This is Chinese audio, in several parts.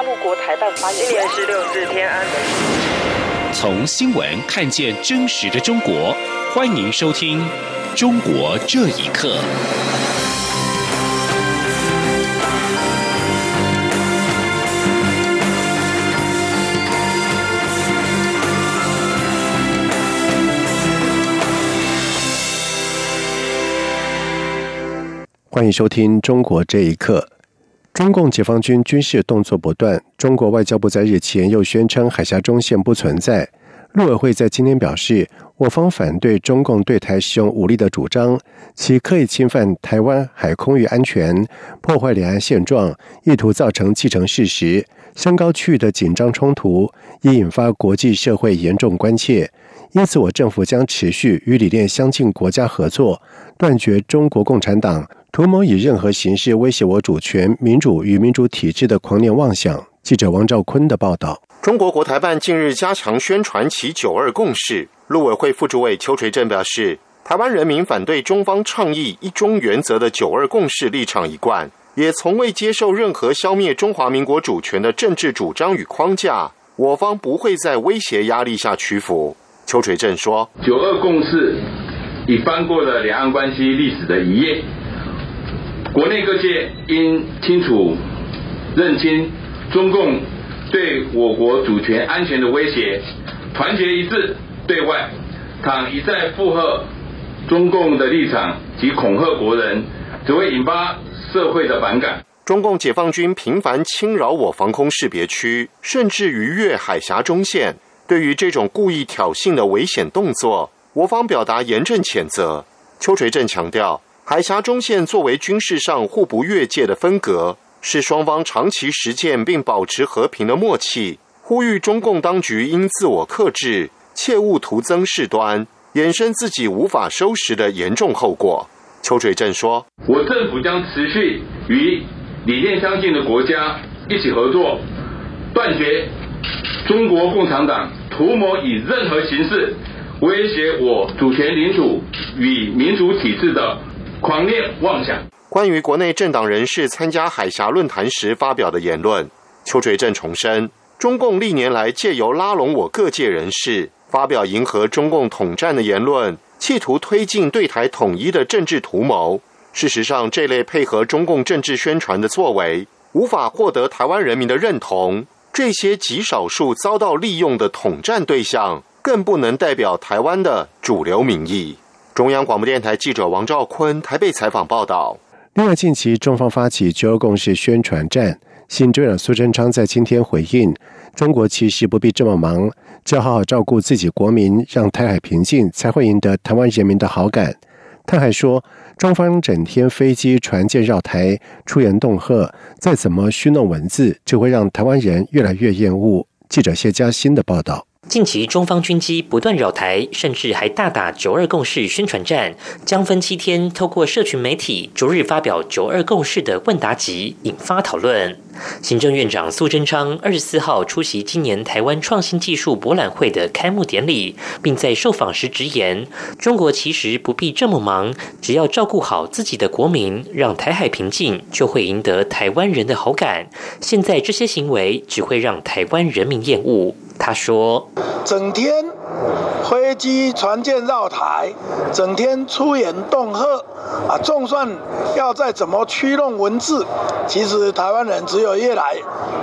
大陆国台办发言人。今年十六次天安门。从新闻看见真实的中国，欢迎收听《中国这一刻》。欢迎收听《中国这一刻》。中共解放军军事动作不断，中国外交部在日前又宣称海峡中线不存在。陆委会在今天表示，我方反对中共对台使用武力的主张，其刻意侵犯台湾海空域安全，破坏两岸现状，意图造成既成事实，升高区域的紧张冲突，已引发国际社会严重关切。因此，我政府将持续与理念相近国家合作，断绝中国共产党。图谋以任何形式威胁我主权、民主与民主体制的狂念妄想。记者王兆坤的报道。中国国台办近日加强宣传其“九二共识”。陆委会副主委邱垂正表示，台湾人民反对中方倡议“一中”原则的“九二共识”立场一贯，也从未接受任何消灭中华民国主权的政治主张与框架。我方不会在威胁压力下屈服。邱垂正说：“九二共识已翻过了两岸关系历史的一页。”国内各界应清楚认清中共对我国主权安全的威胁，团结一致对外。倘一再附和中共的立场及恐吓国人，只会引发社会的反感。中共解放军频繁侵扰我防空识别区，甚至逾越海峡中线。对于这种故意挑衅的危险动作，我方表达严正谴责。邱垂正强调。海峡中线作为军事上互不越界的分隔，是双方长期实践并保持和平的默契。呼吁中共当局应自我克制，切勿徒增事端，衍生自己无法收拾的严重后果。邱垂正说：“我政府将持续与理念相近的国家一起合作，断绝中国共产党图谋以任何形式威胁我主权领土与民主体制的。”狂烈妄想。关于国内政党人士参加海峡论坛时发表的言论，邱垂正重申，中共历年来借由拉拢我各界人士，发表迎合中共统战的言论，企图推进对台统一的政治图谋。事实上，这类配合中共政治宣传的作为，无法获得台湾人民的认同。这些极少数遭到利用的统战对象，更不能代表台湾的主流民意。中央广播电台记者王兆坤台北采访报道。另外，近期中方发起“九二共识”宣传战，新州长苏贞昌在今天回应：“中国其实不必这么忙，只要好好照顾自己国民，让台海平静，才会赢得台湾人民的好感。”他还说：“中方整天飞机船舰绕台，出言恫吓，再怎么虚弄文字，就会让台湾人越来越厌恶。”记者谢嘉欣的报道。近期中方军机不断扰台，甚至还大打“九二共识”宣传战，将分七天透过社群媒体逐日发表“九二共识”的问答集，引发讨论。行政院长苏贞昌二十四号出席今年台湾创新技术博览会的开幕典礼，并在受访时直言：“中国其实不必这么忙，只要照顾好自己的国民，让台海平静，就会赢得台湾人的好感。现在这些行为只会让台湾人民厌恶。”他说：“整天飞机船舰绕台，整天出言恫吓，啊，就算要再怎么驱动文字，其实台湾人只有越来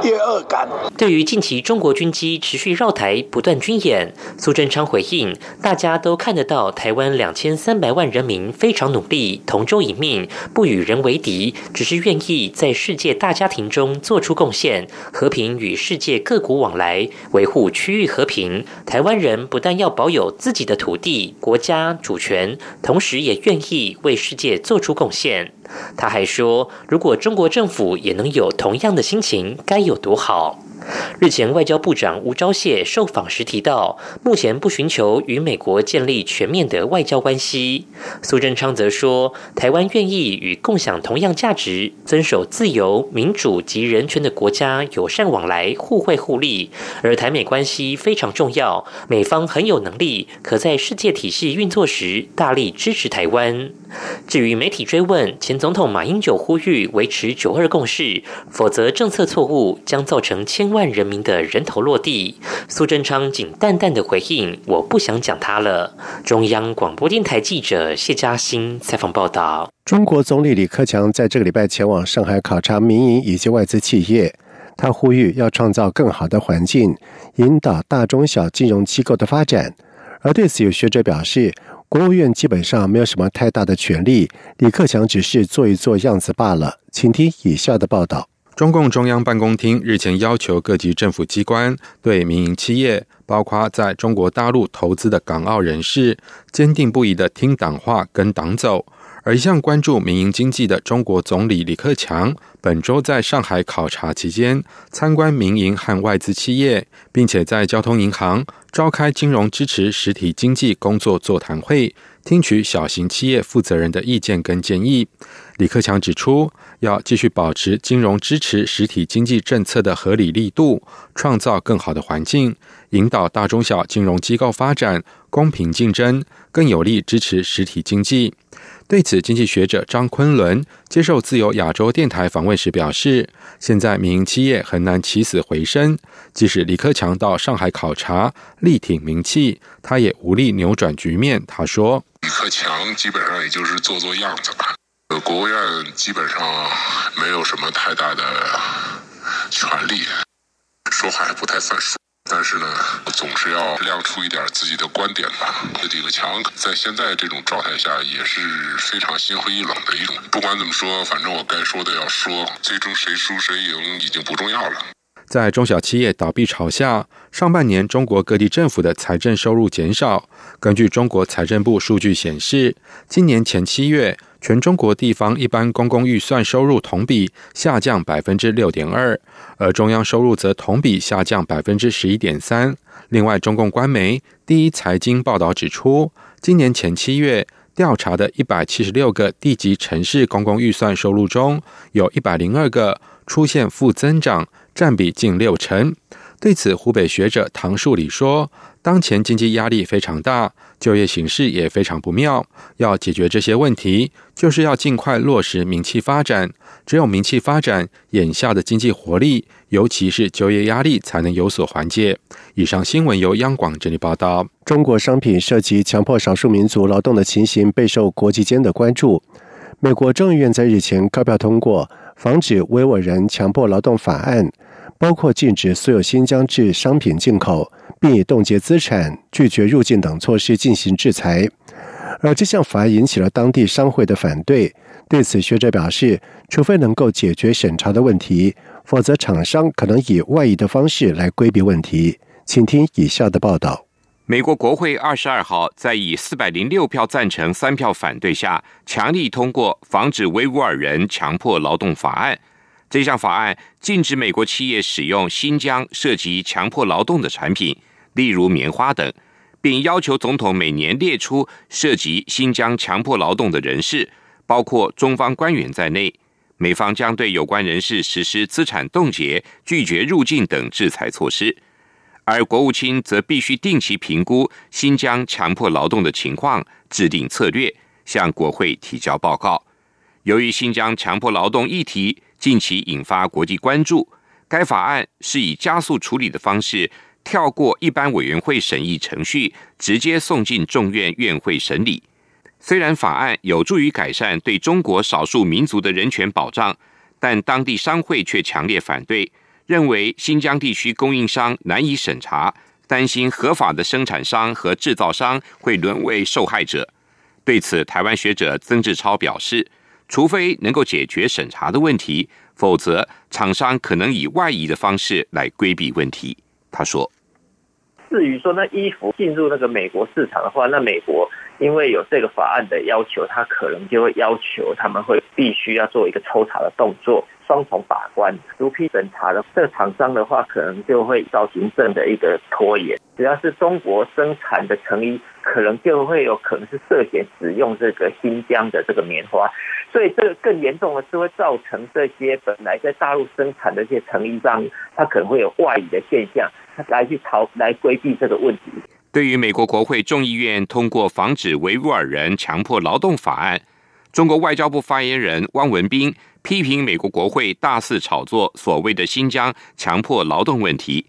越恶感。”对于近期中国军机持续绕台、不断军演，苏贞昌回应：“大家都看得到，台湾两千三百万人民非常努力，同舟一命，不与人为敌，只是愿意在世界大家庭中做出贡献，和平与世界各国往来，维护。”区域和平，台湾人不但但要保有自己的土地、国家主权，同时也愿意为世界做出贡献。他还说，如果中国政府也能有同样的心情，该有多好。日前，外交部长吴钊燮受访时提到，目前不寻求与美国建立全面的外交关系。苏贞昌则说，台湾愿意与共享同样价值、遵守自由、民主及人权的国家友善往来、互惠互利，而台美关系非常重要，美方很有能力可在世界体系运作时大力支持台湾。至于媒体追问前总统马英九呼吁维持九二共识，否则政策错误将造成千万人民的人头落地，苏贞昌仅淡淡的回应：“我不想讲他了。”中央广播电台记者谢嘉欣采访报道。中国总理李克强在这个礼拜前往上海考察民营以及外资企业，他呼吁要创造更好的环境，引导大中小金融机构的发展。而对此，有学者表示。国务院基本上没有什么太大的权力，李克强只是做一做样子罢了。请听以下的报道：中共中央办公厅日前要求各级政府机关对民营企业，包括在中国大陆投资的港澳人士，坚定不移的听党话、跟党走。而一向关注民营经济的中国总理李克强，本周在上海考察期间，参观民营和外资企业，并且在交通银行召开金融支持实体经济工作座谈会，听取小型企业负责人的意见跟建议。李克强指出，要继续保持金融支持实体经济政策的合理力度，创造更好的环境，引导大中小金融机构发展，公平竞争，更有力支持实体经济。对此，经济学者张昆仑接受自由亚洲电台访问时表示：“现在民营企业很难起死回生，即使李克强到上海考察，力挺民企，他也无力扭转局面。”他说：“李克强基本上也就是做做样子吧，国务院基本上没有什么太大的权力，说话也不太算数。”但是呢，总是要亮出一点自己的观点吧。李克强在现在这种状态下也是非常心灰意冷的一种。不管怎么说，反正我该说的要说，最终谁输谁赢已经不重要了。在中小企业倒闭潮下，上半年中国各地政府的财政收入减少。根据中国财政部数据显示，今年前七月。全中国地方一般公共预算收入同比下降百分之六点二，而中央收入则同比下降百分之十一点三。另外，中共官媒第一财经报道指出，今年前七月调查的一百七十六个地级城市公共预算收入中，有一百零二个出现负增长，占比近六成。对此，湖北学者唐树理说：“当前经济压力非常大，就业形势也非常不妙。要解决这些问题，就是要尽快落实民企发展。只有民企发展，眼下的经济活力，尤其是就业压力，才能有所缓解。”以上新闻由央广这里报道。中国商品涉及强迫少数民族劳动的情形备受国际间的关注。美国众议院在日前高票通过《防止维吾尔人强迫劳动法案》。包括禁止所有新疆制商品进口，并以冻结资产、拒绝入境等措施进行制裁。而这项法案引起了当地商会的反对。对此，学者表示，除非能够解决审查的问题，否则厂商可能以外移的方式来规避问题。请听以下的报道：美国国会二十二号在以四百零六票赞成、三票反对下，强力通过《防止维吾尔人强迫劳动法案》。这项法案禁止美国企业使用新疆涉及强迫劳动的产品，例如棉花等，并要求总统每年列出涉及新疆强迫劳动的人士，包括中方官员在内。美方将对有关人士实施资产冻结、拒绝入境等制裁措施，而国务卿则必须定期评估新疆强迫劳动的情况，制定策略，向国会提交报告。由于新疆强迫劳动议题，近期引发国际关注，该法案是以加速处理的方式，跳过一般委员会审议程序，直接送进众院院会审理。虽然法案有助于改善对中国少数民族的人权保障，但当地商会却强烈反对，认为新疆地区供应商难以审查，担心合法的生产商和制造商会沦为受害者。对此，台湾学者曾志超表示。除非能够解决审查的问题，否则厂商可能以外移的方式来规避问题。他说：“至于说那衣服进入那个美国市场的话，那美国因为有这个法案的要求，他可能就会要求他们会必须要做一个抽查的动作。双重把关，如批审查的这个厂商的话，可能就会造行政的一个拖延。只要是中国生产的成衣，可能就会有可能是涉嫌使用这个新疆的这个棉花，所以这个更严重的是会造成这些本来在大陆生产的这些成衣商，它可能会有外移的现象，来去逃来规避这个问题。对于美国国会众议院通过防止维吾尔人强迫劳动法案。中国外交部发言人汪文斌批评美国国会大肆炒作所谓的新疆强迫劳动问题。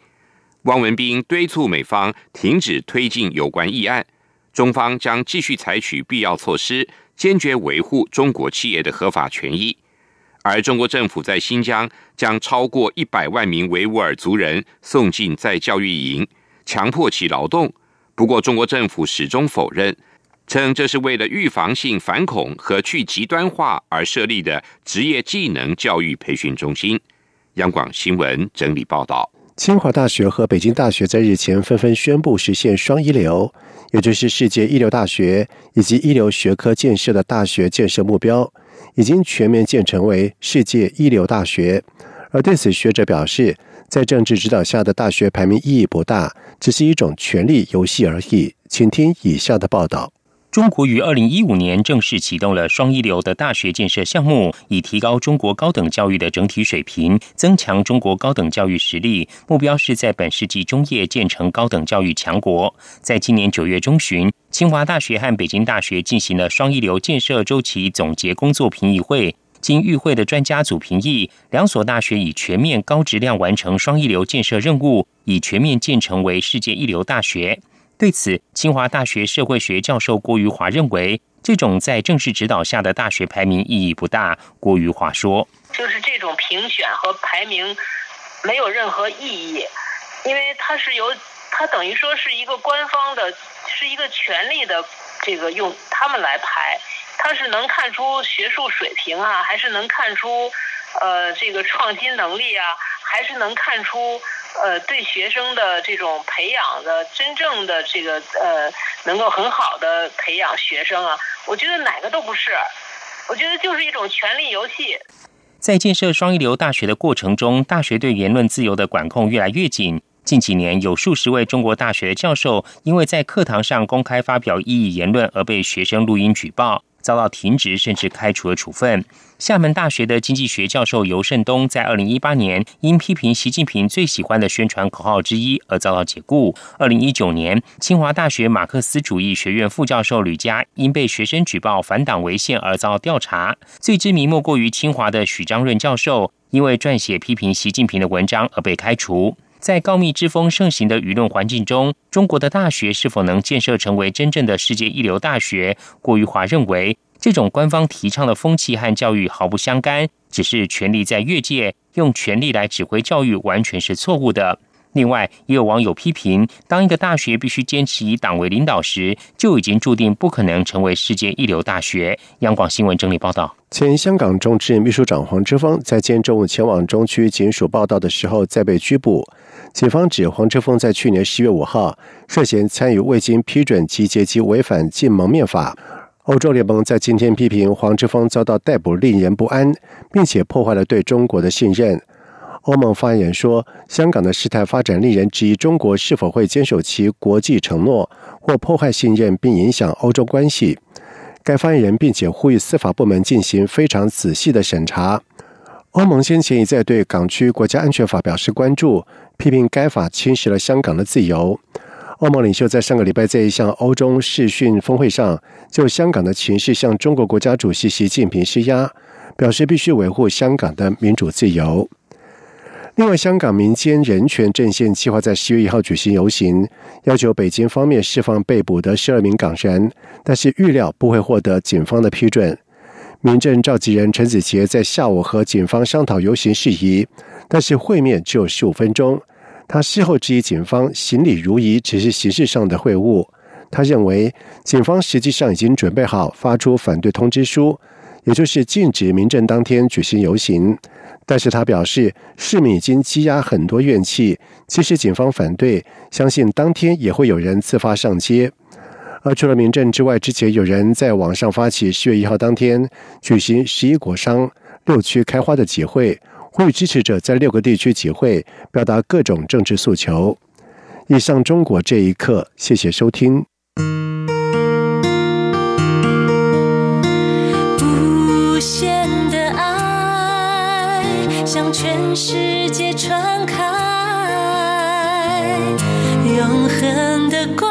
汪文斌敦促美方停止推进有关议案，中方将继续采取必要措施，坚决维护中国企业的合法权益。而中国政府在新疆将超过一百万名维吾尔族人送进在教育营，强迫其劳动。不过，中国政府始终否认。称这是为了预防性反恐和去极端化而设立的职业技能教育培训中心。央广新闻整理报道：清华大学和北京大学在日前纷纷宣布实现双一流，也就是世界一流大学以及一流学科建设的大学建设目标，已经全面建成为世界一流大学。而对此，学者表示，在政治指导下的大学排名意义不大，只是一种权力游戏而已。请听以下的报道。中国于二零一五年正式启动了“双一流”的大学建设项目，以提高中国高等教育的整体水平，增强中国高等教育实力。目标是在本世纪中叶建成高等教育强国。在今年九月中旬，清华大学和北京大学进行了“双一流”建设周期总结工作评议会。经与会的专家组评议，两所大学已全面高质量完成“双一流”建设任务，已全面建成为世界一流大学。对此，清华大学社会学教授郭玉华认为，这种在正式指导下的大学排名意义不大。郭玉华说：“就是这种评选和排名没有任何意义，因为它是由它等于说是一个官方的，是一个权力的这个用他们来排，他是能看出学术水平啊，还是能看出呃这个创新能力啊，还是能看出。”呃，对学生的这种培养的真正的这个呃，能够很好的培养学生啊，我觉得哪个都不是，我觉得就是一种权力游戏。在建设双一流大学的过程中，大学对言论自由的管控越来越紧。近几年，有数十位中国大学的教授因为在课堂上公开发表异议言论而被学生录音举报。遭到停职甚至开除的处分。厦门大学的经济学教授尤胜东在二零一八年因批评习近平最喜欢的宣传口号之一而遭到解雇。二零一九年，清华大学马克思主义学院副教授吕佳因被学生举报反党违宪而遭到调查。最知名莫过于清华的许章润教授，因为撰写批评习近平的文章而被开除。在告密之风盛行的舆论环境中，中国的大学是否能建设成为真正的世界一流大学？郭玉华认为，这种官方提倡的风气和教育毫不相干，只是权力在越界，用权力来指挥教育，完全是错误的。另外，也有网友批评，当一个大学必须坚持以党为领导时，就已经注定不可能成为世界一流大学。央广新闻整理报道：前香港中治秘书长黄之锋在今天中午前往中区警署报道的时候，再被拘捕。警方指黄之锋在去年十月五号涉嫌参与未经批准集结及违反禁蒙面法。欧洲联盟在今天批评黄之锋遭到逮捕令人不安，并且破坏了对中国的信任。欧盟发言人说，香港的事态发展令人质疑中国是否会坚守其国际承诺，或破坏信任并影响欧洲关系。该发言人并且呼吁司法部门进行非常仔细的审查。欧盟先前已在对港区国家安全法表示关注，批评该法侵蚀了香港的自由。欧盟领袖在上个礼拜在一项欧中视讯峰会上，就香港的情势向中国国家主席习近平施压，表示必须维护香港的民主自由。另外，香港民间人权阵线计划在十月一号举行游行，要求北京方面释放被捕的十二名港人，但是预料不会获得警方的批准。民政召集人陈子杰在下午和警方商讨游行事宜，但是会面只有十五分钟。他事后质疑警方行礼如仪，只是形式上的会晤。他认为警方实际上已经准备好发出反对通知书，也就是禁止民政当天举行游行。但是他表示市民已经积压很多怨气即使警方反对相信当天也会有人自发上街。而除了民政之外之前有人在网上发起十月一号当天举行十一国商六区开花的集会呼吁支持者在六个地区集会表达各种政治诉求。以上中国这一刻谢谢收听。向全世界传开，永恒的光。